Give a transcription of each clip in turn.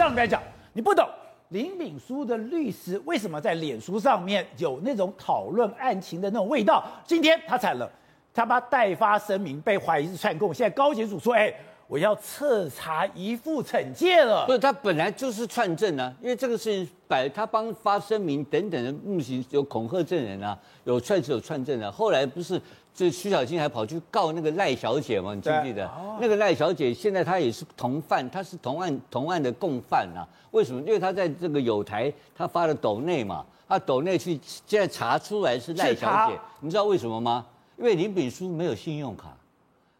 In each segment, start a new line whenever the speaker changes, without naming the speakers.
上礼拜讲，你不懂林敏书的律师为什么在脸书上面有那种讨论案情的那种味道。今天他惨了，他把代发声明被怀疑是串供，现在高检署说，哎。我要彻查一副惩戒了。
不是，他本来就是串证啊，因为这个事情摆他帮发声明等等的目前有恐吓证人啊，有串是有串证啊。后来不是这徐小青还跑去告那个赖小姐吗？你记不记得？哦、那个赖小姐现在她也是同犯，她是同案同案的共犯啊。为什么？因为她在这个友台她发了抖内嘛，她抖内去现在查出来是赖小姐，你知道为什么吗？因为林炳书没有信用卡。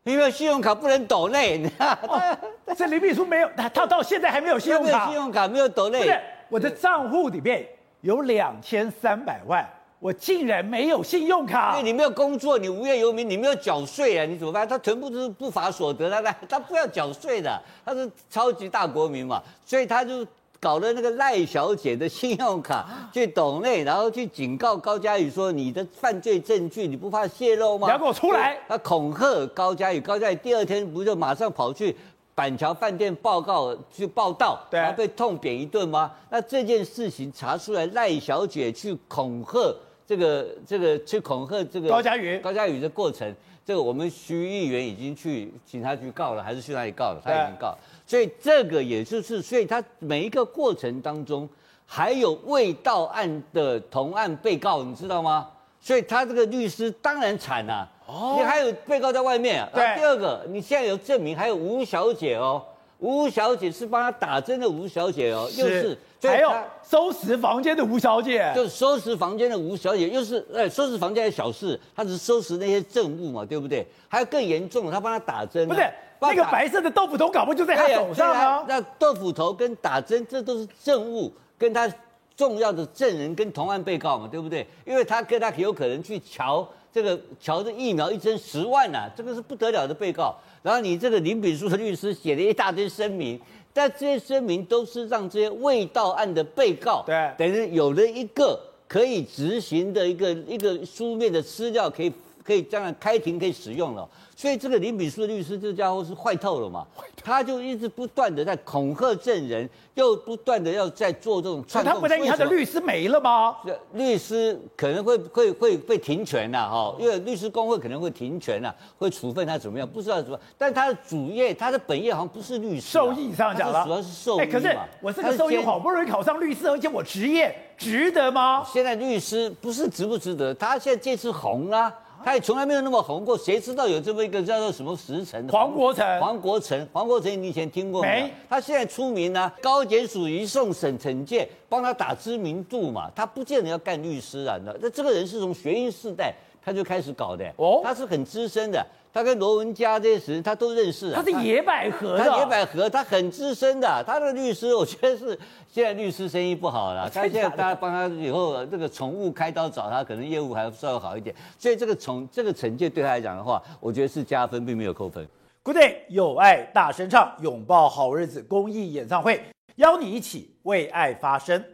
因为信用卡不能抖内，你知道？
这林秘书没有，他他到现在还没有信用卡。
信用卡没有抖内。
不是，我的账户里面有两千三百万，我竟然没有信用卡。
因为你没有工作，你无业游民，你没有缴税啊，你怎么办？他全部都是不法所得，他他不要缴税的，他是超级大国民嘛，所以他就。搞了那个赖小姐的信用卡去董内，然后去警告高嘉宇说：“你的犯罪证据你不怕泄露吗？”
你要给我出来！
他恐吓高嘉宇，高嘉宇第二天不就马上跑去板桥饭店报告去报道，对，然后被痛扁一顿吗？那这件事情查出来，赖小姐去恐吓这个这个去恐吓这个
高嘉宇
高嘉宇的过程，这个我们徐议员已经去警察局告了，还是去哪里告了？他已经告了。所以这个也就是，所以他每一个过程当中还有未到案的同案被告，你知道吗？所以他这个律师当然惨了。哦，你还有被告在外面。对。第二个，你现在有证明，还有吴小姐哦，吴小姐是帮他打针的吴小姐哦，又是。
还有收拾房间的吴小姐，
就是收拾房间的吴小姐，又是哎，收拾房间的小事，她只是收拾那些证物嘛，对不对？还有更严重的，她帮他打针。
不是。那个白色的豆腐头，搞不就在他手上吗？
那豆腐头跟打针，这都是证物，跟他重要的证人跟同案被告嘛，对不对？因为他跟他有可能去瞧这个瞧这疫苗一针十万呐、啊，这个是不得了的被告。然后你这个林炳书的律师写了一大堆声明，但这些声明都是让这些未到案的被告，对，等于有了一个可以执行的一个一个书面的资料，可以可以将来开庭可以使用了。所以这个林炳书的律师，这家伙是坏透了嘛？他就一直不断的在恐吓证人，又不断的要在做这种串供。他
不担心他的律师没了吗？
律师可能会会会被停权呐，哈，因为律师工会可能会停权呐，会处分他怎么样？不知道怎么。但他的主业，他的本业好像不是律师。
受益上讲了，
主要是兽医嘛。
可是我这个兽医好不容易考上律师，而且我职业值得吗？
现在律师不是值不值得，他现在这次红了。他也从来没有那么红过，谁知道有这么一个叫做什么时辰？
黄国成，
黄国成，黄国成，你以前听过没？他现在出名呢、啊，高检署移送审惩戒，帮他打知名度嘛。他不见得要干律师啊，那这个人是从学运世代他就开始搞的，哦，他是很资深的。他跟罗文佳这些人，他都认识啊。
他是野百合的，
他野百合，他很资深的。他的律师，我觉得是现在律师生意不好了。他现在大家帮他以后这个宠物开刀找他，可能业务还稍微好一点。所以这个从这个惩戒对他来讲的话，我觉得是加分，并没有扣分。
Good day，有爱大声唱，拥抱好日子公益演唱会，邀你一起为爱发声。